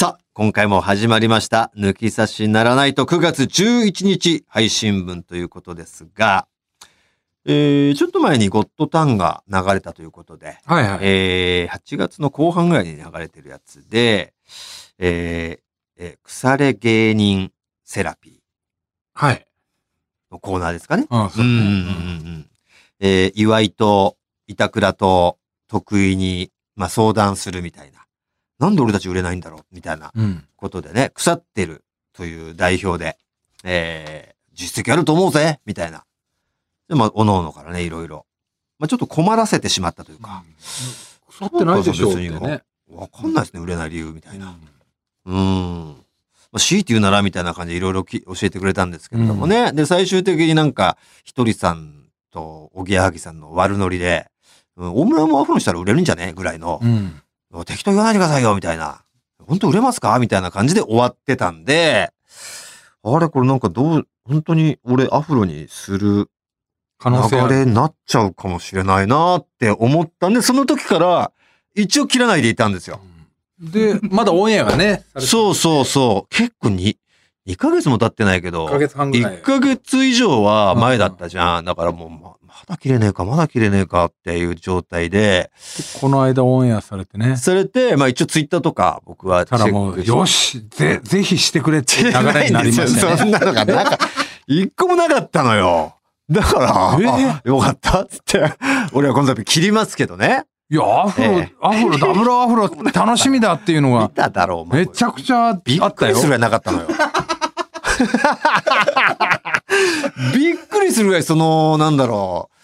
さあ、今回も始まりました。抜き差しならないと9月11日配信分ということですが、えー、ちょっと前にゴッドタンが流れたということで、はいはい。えー、8月の後半ぐらいに流れてるやつで、えーえー腐れ芸人セラピはい。ーのコーナーですかね。ああ、そううんうんうんうんうん。えー、岩井と板倉と得意に、まあ、相談するみたいな。なんで俺たち売れないんだろう？みたいなうん。ことでね、腐ってるという代表で、えー、実績あると思うぜ？みたいな。で、まあ、おのおのからね、いろいろ。まあ、ちょっと困らせてしまったというか、腐ってないでしょうってね。わかんないですね、売れない理由みたいな。うーん。まあ、強いて言うならみたいな感じでいろいろき教えてくれたんですけれどもね。で、最終的になんか、ひとりさんとおぎやはぎさんの悪ノリで、うん、大村もアフロにしたら売れるんじゃね？ぐらいの、うん。適当言わないでくださいよみたいな。本当売れますか？みたいな感じで終わってたんで、あれこれなんかどう、本当に俺アフロにする可能性ある。流れになっちゃうかもしれないなって思ったんで、その時から一応切らないでいたんですよ。で、まだオンエアがね。そうそうそう。結構に、2ヶ月も経ってないけど、1ヶ月半ぐらい1。ヶ月以上は前だったじゃん。だからもう、ままだ切れねえか、まだ切れねえかっていう状態で、この間オンエアされてね。それで、まあ一応ツイッターとか僕はチェたらもう。よし、ぜ、ぜひしてくれって流れになりましたよね。そんなのがなか、一個もなかったのよ。だから、え？あよかったっつって、俺はこの度切りますけどね。いや、アフロええ、アフロ、ダブルアフロ楽しみだっていうの見が、ただろう、めちゃくちゃあったよ。びっくりするぐらいなかったのよ。びっくりするぐらい、その、なんだろう。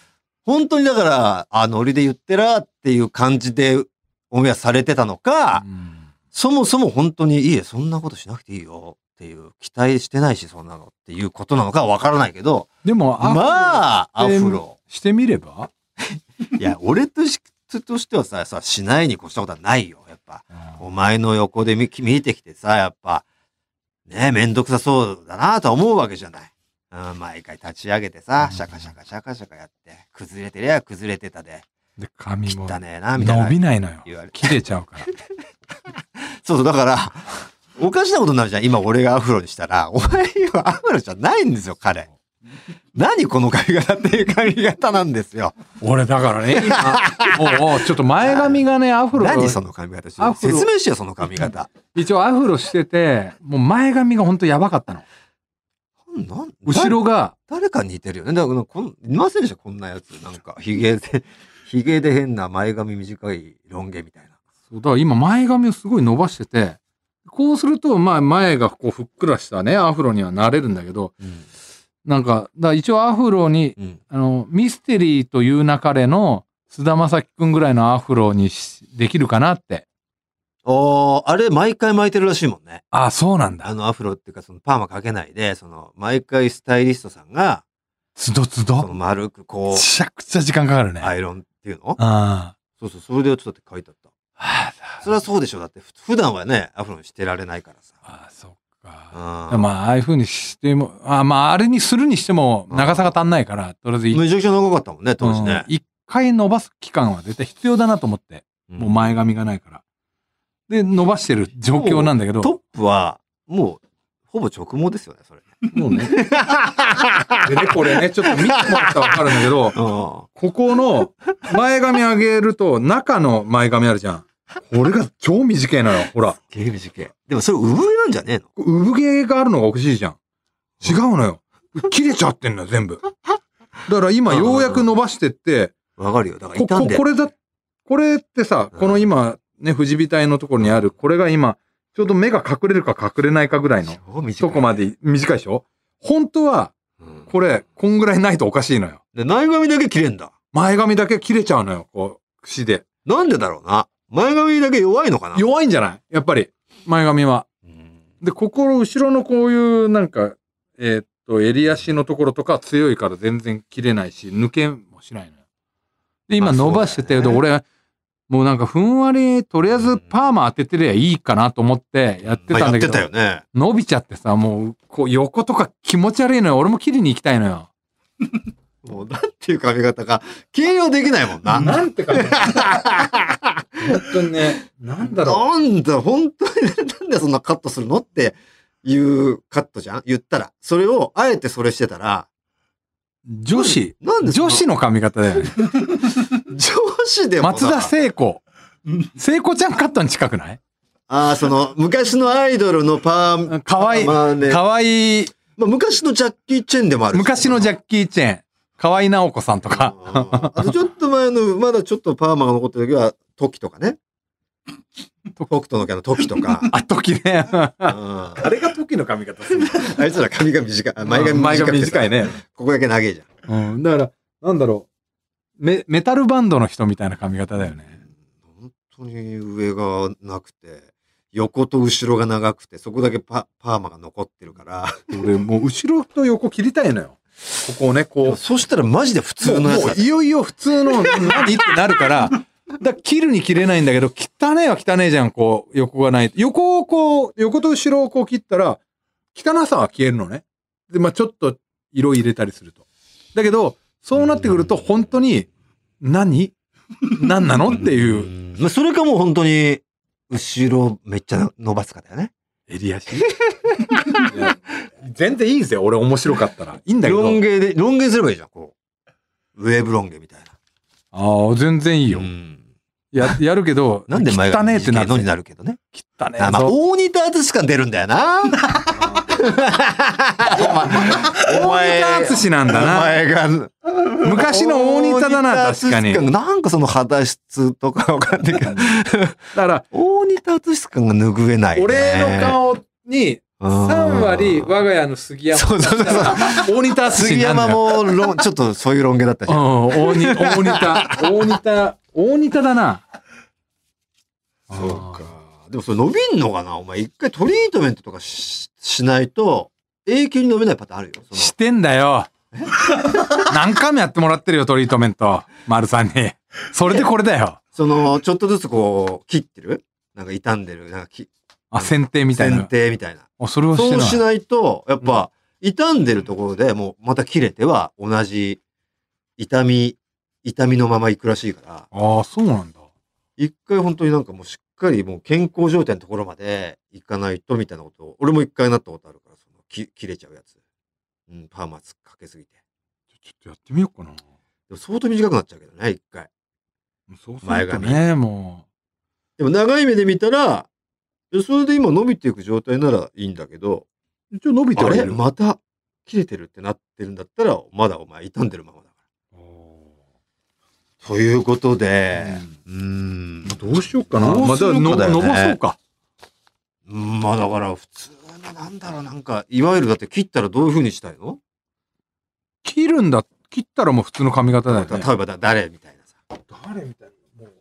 本当にだから、あ、ノリで言ってらっていう感じでオンエアされてたのか、うんそもそも本当に、いいえ、そんなことしなくていいよっていう、期待してないし、そんなのっていうことなのかはわからないけど、でも、まあ、アフロ。してみれば？いや、俺としとしてはさ、さ、しないに越したことはないよ、やっぱ。お前の横で見見てきてさ、やっぱ、ねめんどくさそうだなとは思うわけじゃない。うん、毎回立ち上げてさ、シャカシャカシャカシャカやって、崩れてりゃ崩れてたで、で、髪も汚ねえな、みたいな。伸びないのよ。言われて。切れちゃうから。そうそう、だから、おかしなことになるじゃん。今俺がアフロにしたら、お前はアフロじゃないんですよ、彼。何この髪型っていう髪型なんですよ。俺だからね、今、おうちょっと前髪がね、アフロ、何その髪型アフロ説明してよ、その髪型。一応アフロしてて、もう前髪がほんとやばかったの。なん後ろが、誰かに似てるよね。だからこん、いませんでした？こんなやつ。なんか、ヒゲで、ヒゲで変な前髪短いロン毛みたいな。そうだから今前髪をすごい伸ばしてて、こうすると、まあ前がこうふっくらしたね、アフロにはなれるんだけど、うん。なんか、だ一応アフロに、うん。あの、ミステリーという流れの菅田将暉くんぐらいのアフロにしできるかなって。おー、あれ、毎回巻いてるらしいもんね。あ、そうなんだ。あの、アフロっていうか、その、パーマかけないで、その、毎回スタイリストさんが、つどつど？丸く、こめちゃくちゃ時間かかるね。う、アイロンっていうの？あそうそう、それでちょっとって書いてあった。あ。それはそうでしょ。だって、ふ普段はね、アフロにしてられないからさ。ああ、そっうか。ん。まあ、ああいう風にしても、あまあ、あれにするにしても、長さが足んないから、とりあえず一めちゃくちゃ長かったもんね、当時ねうん。一回伸ばす期間は絶対必要だなと思って、もう前髪がないから。で、伸ばしてる状況なんだけど、トップは、もう、ほぼ直毛ですよね、それ。もうね。でね、これね、ちょっと見てもらったらわかるんだけど、うん。ここの前髪上げると、中の前髪あるじゃん。これが超短いのよ。ほら。ゲーム事件。でもそれ産毛なんじゃねえの？産毛があるのがおかしいじゃん。違うのよ。切れちゃってんのよ、全部。だから今、ようやく伸ばしてって、わかるよ。だからこ傷んでここれだ、これってさ、うんこの今、ね、富士体のところにある、これが今、ちょうど目が隠れるか隠れないかぐらいのとこまで短いでしょ？本当は、うんこれ、こんぐらいないとおかしいのよ。で、前髪だけ切れんだ。前髪だけ切れちゃうのよ、こう、串で。なんでだろうな。前髪だけ弱いのかな？弱いんじゃない？やっぱり、前髪は。うんで、ここの後ろのこういう、なんか、えーっと、襟足のところとか強いから全然切れないし、抜けもしないのよ。で、今まあ伸ばしてて、そうだよねで、俺、もうなんかふんわり、とりあえずパーマ当ててりゃいいかなと思ってやってたんだけど、まあやってたよね。伸びちゃってさ、もう、こう横とか気持ち悪いのよ。俺も切りに行きたいのよ。もう、なんていう髪型か、形容できないもんな。なんて感じ。本当にね、なんだろなんだ、本当に、なんでそんなカットするの？っていうカットじゃん？言ったら。それを、あえてそれしてたら、う。女子。なんで女子の髪型だよね。女子でもさ松田聖子。聖子ちゃんカットに近くない？ああ、その、昔のアイドルのパー、かわいい。まあね、かわいい。まあ、昔のジャッキー・チェンでもあるし昔のジャッキー・チェーン。河合直子さんとか。うんあとちょっと前の、まだちょっとパーマが残ってる時は、トキとかね。北斗のキャのトキとか。あ、時ね。うんあれが時の髪型する。あいつら髪が短い。あ前髪前短くて髪短い。ね。ここだけ長いじゃん。うん。だから、なんだろう。メ、メタルバンドの人みたいな髪型だよね。本当に上がなくて、横と後ろが長くて、そこだけパパーマが残ってるから。俺、もう後ろと横切りたいのよ。ここをね、こう。そしたらマジで普通のやつだもういよいよ普通の何ってなるから、だから切るに切れないんだけど、汚ねえは汚ねえじゃん、こう、横がない。横をこう、横と後ろをこう切ったら、汚さは消えるのね。で、まあちょっと色入れたりすると。だけど、そうなってくると、本当に、何？何なの？っていう。うんまあそれかもう本当に、後ろめっちゃ伸ばすかだよね。襟足？全然いいですよ、俺面白かったら。いいんだけど。ロン毛で、ロン毛すればいいじゃん、こう。ウェーブロン毛みたいな。ああ、全然いいよ。うんや、やるけど、なんで前汚がねえってなるのになるけどね。汚ねえあ、まあ、ぞ大仁田淳感出るんだよな。お前、大仁田淳なんだおな。前が、昔の大仁田だな、確かに。なんかその肌質とかわかんないけど、だから、大仁田淳感が拭えない、ね。俺の顔にうん3割我が家の杉山。そうそうそうそう。大仁田淳杉山。もロン、ちょっとそういうロン毛だったじうん。大仁田。大仁田。大仁田だな。そうか。でもそれ伸びんのかな？お前一回トリートメントとかししないと永久に伸びないパターンあるよ。してんだよ。何回もやってもらってるよ、トリートメント。丸さんに。それでこれだよ。その、ちょっとずつこう、切ってる？なんか傷んでる、なんかき、あ、剪定みたい剪な。定みたいな。あ、それをしてない。そうしないと、やっぱ、傷んでるところでもうまた切れては同じ痛み、痛みのまま行くらしいから、ああ、そうなんだ。一回本当になんかもうしっかりもう健康状態のところまで行かないとみたいなことを、俺も一回なったことあるから、その、き切れちゃうやつ。うん、パーマつかけすぎて。ちょっとやってみようかな。でも相当短くなっちゃうけどね、一回。そうす前髪るとね、もでも長い目で見たら、でそれで今伸びていく状態ならいいんだけど、う。一応伸びてあれ？また切れてるってなってるんだったら、まだお前傷んでるままだから。ということで、うーん。どうしようかな。まだ伸ばそうか。うんまあだから普通のなんだろう、なんか、いわゆるだって切ったらどういう風にしたいの、切るんだ。切ったらもう普通の髪型だよね。例えばだ誰みたいなさ。誰みたいな。もう、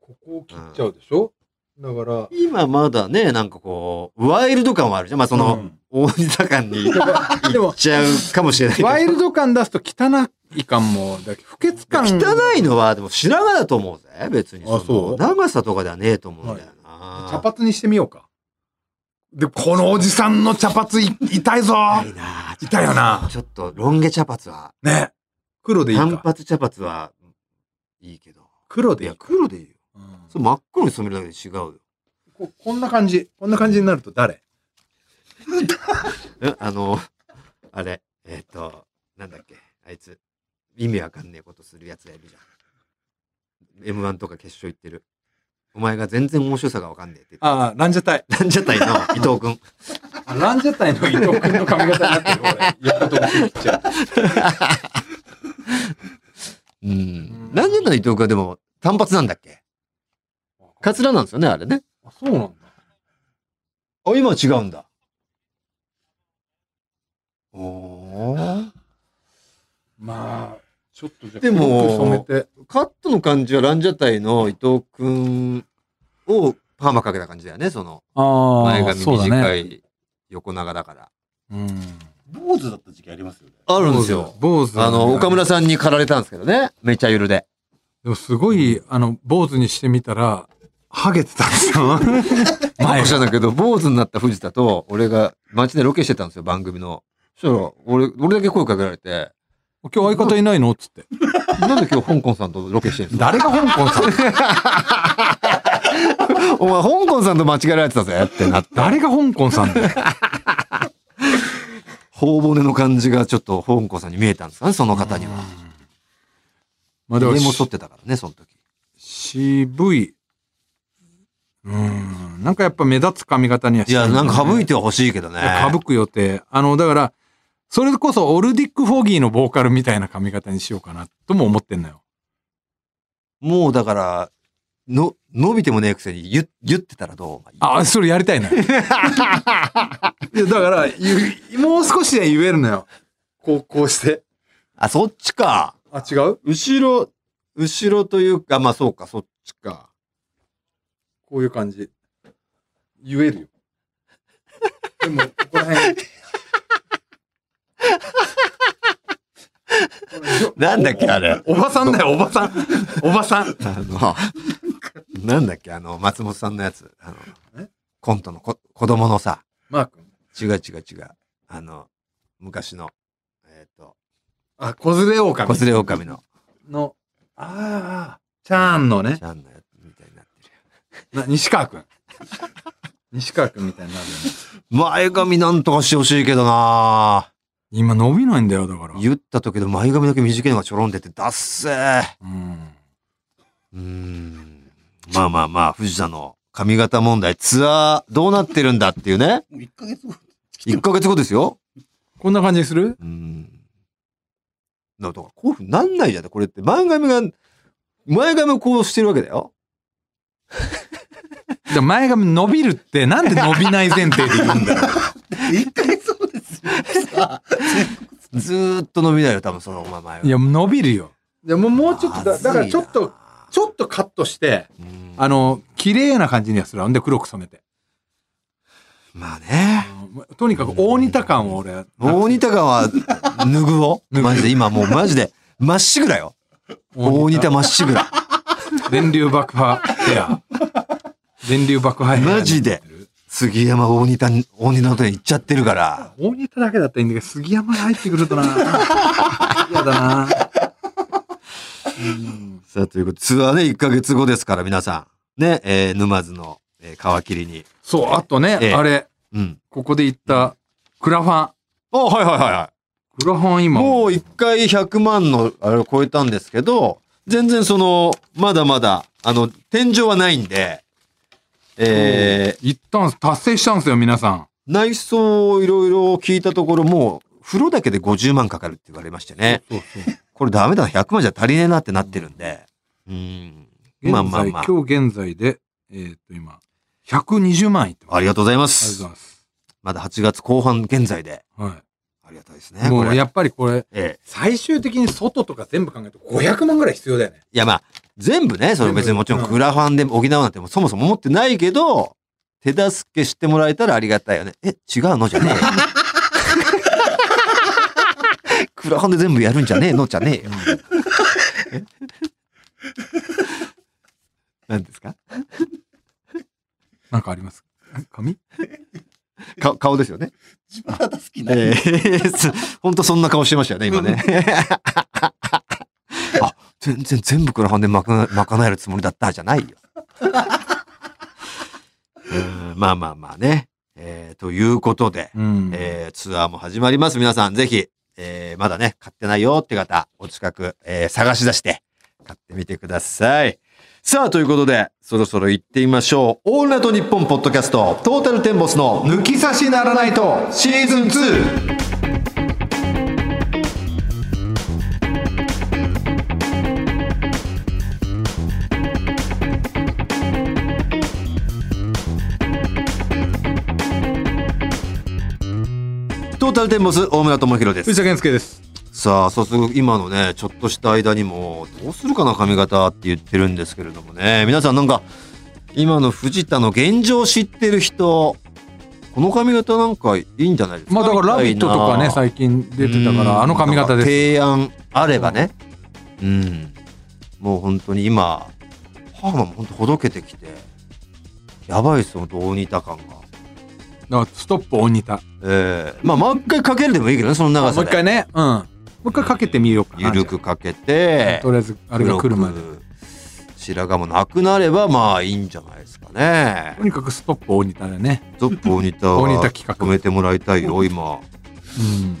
ここを切っちゃうでしょ、だから、今まだね、なんかこう、ワイルド感はあるじゃん。まあその、うん大仁田感に でもいっ、ちゃうかもしれない。ワイルド感出すと汚い感も、だ不潔感。汚いのは、でも白髪だと思うぜ、別に。あそう？の長さとかではねえと思うんだよな。茶髪にしてみようか。で、このおじさんの茶髪い痛いぞいいな痛いよなちょっと、ロン毛茶髪は、ね。黒でいい単か。発茶髪はいいけど。黒でいいか。黒でいいよ。うんそれ真っ黒に染めるだけで違うよ。ここんな感じ。こんな感じになると誰？え、あの、あれ、えっ、と、なんだっけ、あいつ、意味わかんねえことするやつがいるじゃん。M1 とか決勝行ってる。お前が全然面白さがわかんねえって。ああ、ランジャタイ。ランジャタイの伊藤くん。あランジャタイの伊藤君の髪型になってる、俺。横と後ろ切っちゃう。うん。ランジャタイの伊藤くん は？でも単発なんだっけ？カツラなんですよね、あれね。あそうなんだ。あ、今は違うんだ。おー。まあ、ちょっとじゃあでも染めて。カットの感じはランジャタイの伊藤くんをパーマかけた感じだよね、その。あ前髪短ね。い横長だから。うん。坊主だった時期ありますよね。あるんですよ。坊主。あの、岡村さんに駆られたんですけどね。めちゃゆるで。でもすごい、あの、坊主にしてみたら、ハゲてたんですよ。前前が。じゃだけど、坊主になった藤田と、俺が街でロケしてたんですよ、番組の。そしたら、俺、俺だけ声かけられて、今日相方いないのっつって。なんで今日香港さんとロケしてるんですか？誰が香港さん？お前、香港さんと間違えられてたぜってなって。誰が香港さんだよ。頬骨の感じがちょっと香港さんに見えたんですかね、その方には。まあでも家も剃ってたからね、その時。渋い。うん。なんかやっぱ目立つ髪型にはしいや、なんか省いてては欲しいけどね。省く予定。あの、だから、それこそオルディック・フォギーのボーカルみたいな髪型にしようかなとも思ってんのよ。もうだから、の、伸びてもねえくせに言、言ってたらどう？あ、それやりたいのよ。いや、だから、ゆもう少しで言えるのよ。こう、こうして。あ、そっちか。あ、違う？後ろ、後ろというか、まあそうか、そっちか。こういう感じ。言えるよ。でも、ここら辺。なんだっけ、あれ。おばさんだよ、おばさん。おばさん。あの、なんだっけ、あの、松本さんのやつ。あのえ、コントのこ子供のさ、マー君。違う違う違う。あの、昔の、えっ、と、あ、子連れ狼。コスレオオカミの、の、ああ、チャーンのねち、ゃんのやつ。な西川くん。西川くんみたいになるよね。前髪なんとかしてほしいけどな今伸びないんだよ、だから。言った時の前髪だけ短いのがちょろんでて、ダッセー。うん。うーん。まあまあまあ、藤田の髪型問題、ツアーどうなってるんだっていうね。もう1ヶ月後。1ヶ月後ですよ。こんな感じにする？うん。だから、こういうふうになんないじゃん。これって、前髪が、前髪をこうしてるわけだよ。で前髪伸びるってなんで伸びない前提で言うんだよ。1ヶ月後ですよ。ずーっと伸びないよ、多分そのまま前いや、伸びるよ。でももうちょっとだ、だからちょっと、、ちょっとカットして、うんあの、綺麗な感じにはする。ほんで黒く染めて。まあね。とにかく大似た感を俺、大仁田川は、脱ぐを？マジで？今もうマジで、まっしぐらよ。大仁田まっしぐら。電流爆破ヘア。電流爆破ヘア。マジで。杉山大仁田、大仁田のと行っちゃってるから。大似ただけだったらいいんだけど、杉山が入ってくるとな。嫌だな。うんさあ、ということで、ツアーね、1ヶ月後ですから、皆さん。ね、えー沼津の、えー皮切りに。そう、あとね、ええあれ、うん。ここで言った、クラファン。あ、はいはいはいはい。クラファン今、もう一回100万のあれを超えたんですけど、全然その、まだまだ、あの、天井はないんで、え一旦達成したんですよ、皆さん。ー、内装をいろいろ聞いたところ、もう、風呂だけで50万かかるって言われましてね。そうそう。これダメだ、100万じゃ足りねえなってなってるんで。うん。まあまあまあ。今日現在で、えっ、と、今、120万いってます。ありがとうございまありがとうすござい。ます。まだ8月後半現在で。はありがたいですい。ね。もうやっぱりこれ、ええ。最終的に外とか全部考えると500万ぐらい必要だよね。いやまあ、全部ね、その別にもちろんうんクラファンで補うなんてもそもそも思ってないけど、手助けしてもらえたらありがたいよね。え、違うの？じゃねえよ。クラファンで全部やるんじゃねえの？じゃねえよ。何ですか？なんかあります？髪か顔ですよね。自分肌好きな。ええ本当そんな顔してましたよね、今ね。あ、全然全部クラファンで賄賄えるつもりだったじゃないよ。うんまあまあまあね。えーということで、うん。えーツアーも始まります。皆さんぜひ、えーまだね、買ってないよって方、お近く、えー探し出して、買ってみてください。さあ、ということで、そろそろ行ってみましょう。オールナイトニッポンポッドキャスト、トータルテンボスの抜き差しならないと、シーズン 2! トータルテンボス大村智弘です藤。田健介です。さあ、早速今のね、ちょっとした間にも、どうするかな髪型って言ってるんですけれどもね、皆さんなんか、今の藤田の現状知ってる人、この髪型なんかいいんじゃないですか？まあだから「ラビット!」とかね最近出てたかうんらあの髪型です。提案あればね。うん。もう本当に今、パーマも本当ほどけてきて、やばいですよ、どう似た感が。ストップ大似た。ええまあ、もう一回かけるでもいいけどね、その長さで。もう一回ね。うん。う一回かけてみようかな。ゆるくかけてとりあえず、あれが来るまで。白髪もなくなればまあいいんじゃないですかねとにかくストップ大仁田でね。トップ大仁田は大仁田企画止めてもらいたいよ今うん。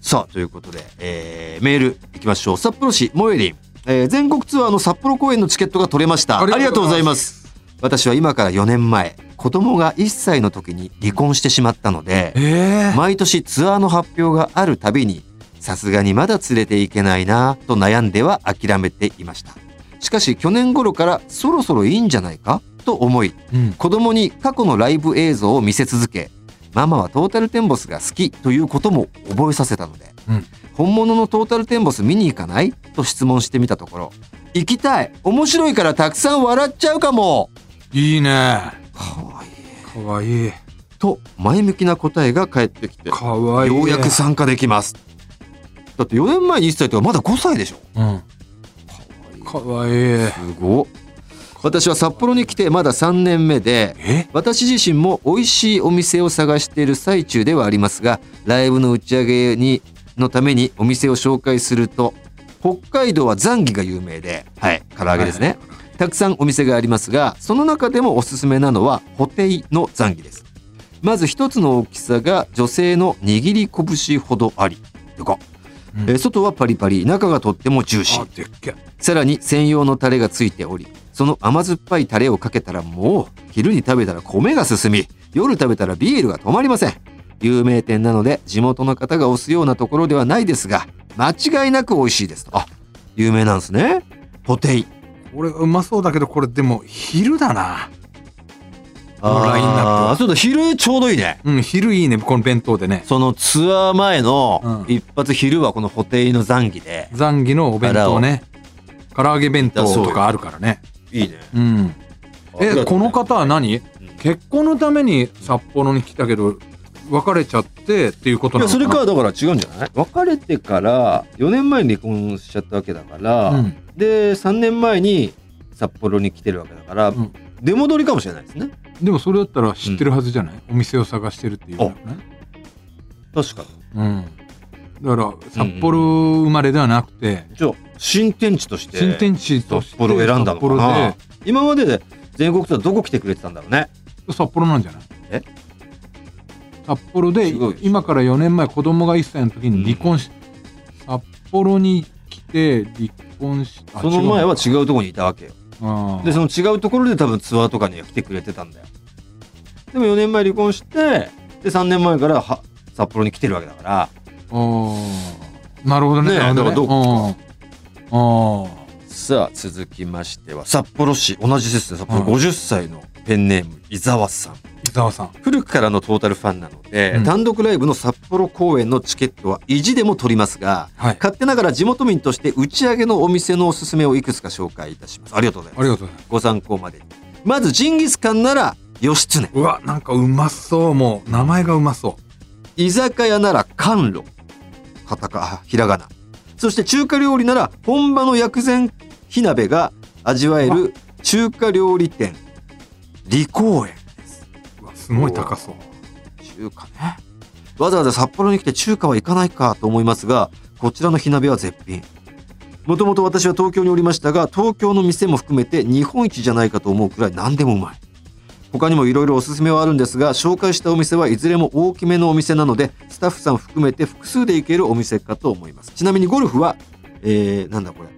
さあということで、えーメールいきましょう札幌市モエリン、えー全国ツアーの札幌公演のチケットが取れましたありがとうございます私は今から4年前子供が1歳の時に離婚してしまったのでええ毎年ツアーの発表があるたびにさすがにまだ連れていけないなと悩んでは諦めていましたしかし去年頃からそろそろいいんじゃないかと思いうん。子供に過去のライブ映像を見せ続けママはトータルテンボスが好きということも覚えさせたので、うん本物のトータルテンボス見に行かないと質問してみたところ行きたい面白いからたくさん笑っちゃうかもいいね。かわいいかわいい。と前向きな答えが返ってきてかわいい。ようやく参加できますだって4年前に1歳とはまだ5歳でしょうん。かわいい。すごっ私は札幌に来てまだ3年目でえ？私自身も美味しいお店を探している最中ではありますがライブの打ち上げにのためにお店を紹介すると北海道はザンギが有名ではい唐揚げですね、たくさんお店がありますがその中でもおすすめなのはホテイのザンギです。まず一つの大きさが女性の握り拳ほどありでかっ。うん。えー外はパリパリ中がとってもジューシー。さらに専用のタレがついておりその甘酸っぱいタレをかけたらもう昼に食べたら米が進み夜食べたらビールが止まりません。有名店なので地元の方が推すようなところではないですが間違いなく美味しいですと。あ有名なんですね。ポテイこれうまそうだけど、これでも昼だな。このラインナップはあーそうだ昼ちょうどいいねうん、昼いいね、この弁当でね。そのツアー前のうん一発昼はこのホテイのザンギでザンギのお弁当ね。唐揚げ弁当とかあるからね。いいねうん。え、この方は何？結婚のために札幌に来たけど、別れちゃってっていうこといやそな？のかなれかだから違うんじゃない？別れてから4年前に離婚しちゃったわけだから、うん。で3年前に札幌に来てるわけだから、うん。出戻りかもしれないですね。でもそれだったら知ってるはずじゃない、お店を探してるっていうのね。確かうん。だから、札幌生まれではなくて、にじゃあ新天地として新天地として札幌を選んだのかな。札今までで全国ツアーどこ来てくれてたんだろうね。札幌なんじゃない？え？札幌ですごい今から4年前子供が1歳の時に離婚し、札幌に来て離婚しあその前は違うところにいたわけよ。でその違うところで多分ツアーとかには来てくれてたんだよ。でも4年前離婚してで3年前からは札幌に来てるわけだから。なるほどね。ねえなるほだからどっかあ。さあ続きましては札幌市。同じですね。札幌はい50歳のペンネーム伊沢さん。ー伊沢さん。古くからのトータルファンなので、うん。単独ライブの札幌公演のチケットは意地でも取りますがはい。勝手ながら地元民として打ち上げのお店のおすすめをいくつか紹介いたします。ありがとうございます。ありがとうございます。ご参考までに。まずジンギスカンなら義経。うわなんかうまそう。もう名前がうまそ居酒屋なら甘露。カタカあひらがな。そして中華料理なら本場の薬膳火鍋が味わえる中華料理店李公園ううわすごい高そう。中華ね。わざわざ札幌に来て中華は行かないかと思いますがこちらの火鍋は絶品。もともと私は東京におりましたが東京の店も含めて日本一じゃないかと思うくらい何でもうまい。他にもいろいろおすすめはあるんですが紹介したお店はいずれも大きめのお店なのでスタッフさん含めて複数で行けるお店かと思います。ちなみにゴルフはえー、なんだこれ。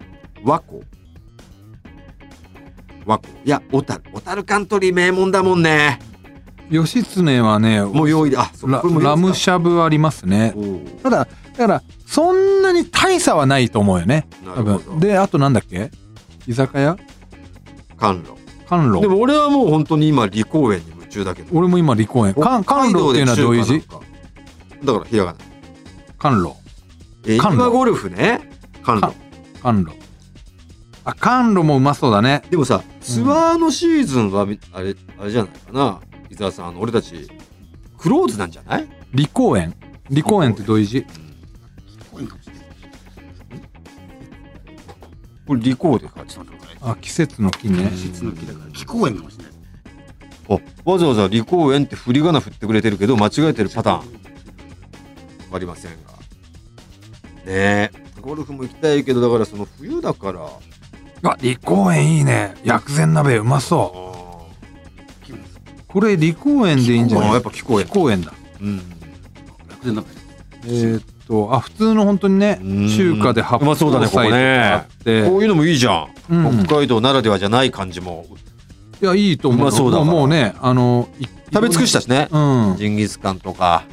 和光和光いや小樽小樽カントリー名門だもんね。義経はねもう用意であララムシしゃぶありますね。ただだからそんなに大差はないと思うよね。多なるほど。分。であとなんだっけ？居酒屋？甘露。甘露。でも俺はもう本当に今李公園に夢中だけど。俺も今離婚園。甘甘露っていうのはどういう字？だからひらがな。甘露。え甘露。今ゴルフね。甘露。甘露あ甘露もうまそうだね。でもさツアーのシーズンはみあれあれじゃないかな。伊沢さんあの俺たちクローズなんじゃない？離公園離公園ってどういう字？これないこれ李公で書いてたあ季節の木ね。季節の木だから気候園かもしれない。あわざわざ李公園って振り仮名振ってくれてるけど間違えてるパターン。わかりませんが。ね。ゴルフも行きたいけどだからその冬だからあ李公園いいね。薬膳鍋うまそう。これ李公園でいいんじゃない？あやっぱ公園だ。うん。楽天鍋。えーっとあ普通の本当にねうん。中華で発うまそうだねここね。あって。こういうのもいいじゃん、うん。北海道ならではじゃない感じも。いやいいと思ううまそうだわもうねあのい食べ尽くしたしね。うん。ジンギスカンとか。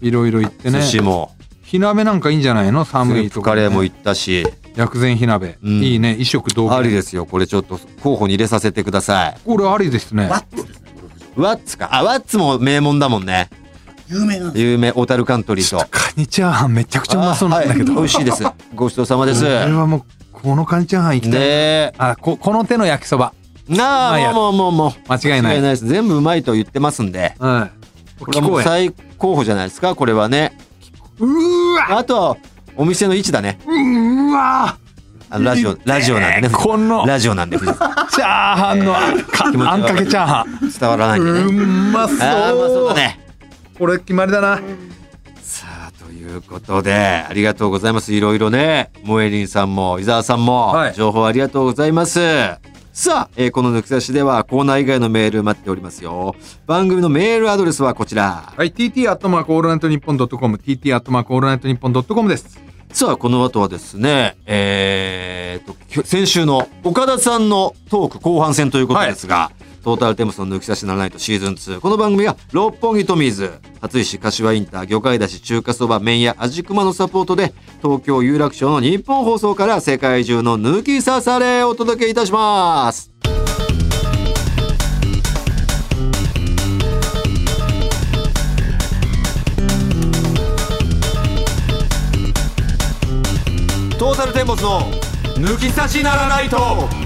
いろいろ行ってね。寿司も。火鍋なんかいいんじゃないの？ス寒いとか、ープカレーもね、行ったし薬膳火鍋、うん。いいね。一食同でありですよ。これちょっと候補に入れさせてください。これありですね。ワッツワッツか。あワッツも名門だもんね。有名なんです。有名。小樽カントリーと。カニチャーハンめちゃくちゃうまそうなんだけど、あはい。美味しいです。ごちそうさまです。これはもうこのカニチャーハン行きたい、ねえ。あここの手の焼きそば。なまあもうもうもうもう。間違いない。間違いないです。全部うまいと言ってますんで。はい。これはもう最高峰じゃないですかこれはね。うーわあとお店の位置だね。うー。わあのラジオラジオなんでね。この。ラジオなんで藤田さチャーハンのあんか気持ちあんかけチャーハン。ん伝わらないんでね。うまそう。あーうまそうだね。これ決まりだな。さあということでありがとうございます。いろいろね。モエリンさんも伊沢さんも、はい。情報ありがとうございますさあ、えーこの抜き差しではコーナー以外のメール待っておりますよ。番組のメールアドレスはこちら。はい TT アットマークオールナイトニッポンドットコム TT アットマークオールナイトニッポンドットコムです。さあこの後はですねえー、と先週の岡田さんのトーク後半戦ということですが、トータルテンボスの抜き差しならないとシーズン2この番組は六本木トミーズ。初石柏インター魚介だし中華そば麺屋味熊のサポートで東京有楽町の日本放送から世界中の抜き差されをお届けいたします。トータルテンボスの抜き差しならないと。